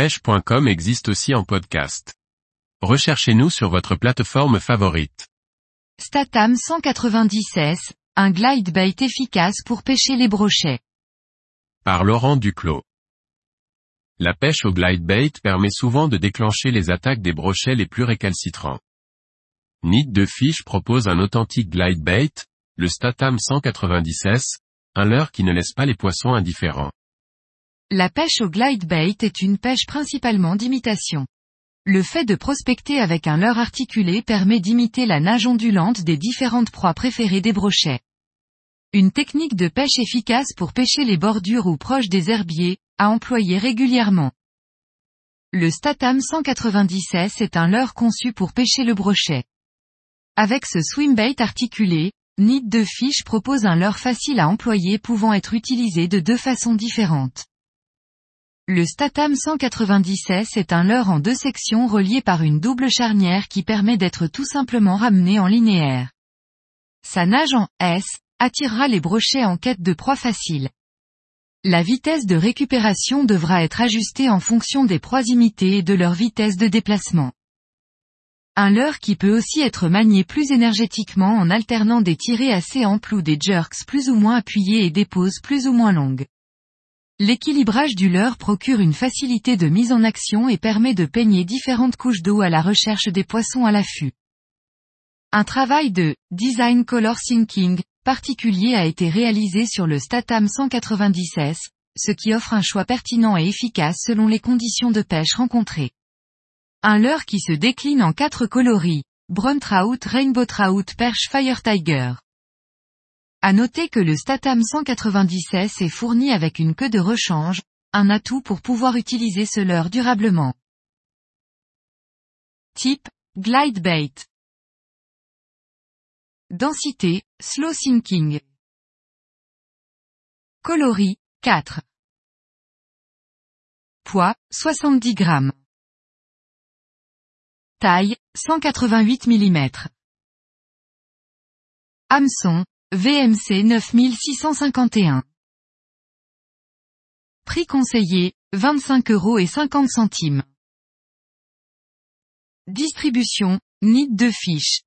pêche.com existe aussi en podcast. Recherchez-nous sur votre plateforme favorite. Statam 190S, un glide bait efficace pour pêcher les brochets. Par Laurent Duclos. La pêche au glide bait permet souvent de déclencher les attaques des brochets les plus récalcitrants. Nid de Fish propose un authentique glide bait, le Statam 190S, un leurre qui ne laisse pas les poissons indifférents. La pêche au glide bait est une pêche principalement d'imitation. Le fait de prospecter avec un leurre articulé permet d'imiter la nage ondulante des différentes proies préférées des brochets. Une technique de pêche efficace pour pêcher les bordures ou proches des herbiers, à employer régulièrement. Le Statam 190S est un leurre conçu pour pêcher le brochet. Avec ce swimbait articulé, Nid de Fish propose un leurre facile à employer pouvant être utilisé de deux façons différentes. Le Statam 190S est un leurre en deux sections reliées par une double charnière qui permet d'être tout simplement ramené en linéaire. Sa nage en S attirera les brochets en quête de proie facile. La vitesse de récupération devra être ajustée en fonction des proies imitées et de leur vitesse de déplacement. Un leurre qui peut aussi être manié plus énergétiquement en alternant des tirées assez amples ou des jerks plus ou moins appuyés et des pauses plus ou moins longues. L'équilibrage du leurre procure une facilité de mise en action et permet de peigner différentes couches d'eau à la recherche des poissons à l'affût. Un travail de design color syncing particulier a été réalisé sur le Statam 190S, ce qui offre un choix pertinent et efficace selon les conditions de pêche rencontrées. Un leurre qui se décline en quatre coloris, Brown Trout, Rainbow Trout, Perche Fire Tiger. À noter que le Statam 190S est fourni avec une queue de rechange, un atout pour pouvoir utiliser ce leurre durablement. Type, Glide Bait. Densité, Slow Sinking. Coloris, 4. Poids, 70 grammes. Taille, 188 mm. Hameçon, VMC 9651. Prix conseillé, 25 euros et 50 centimes. Distribution, Nid de fiche.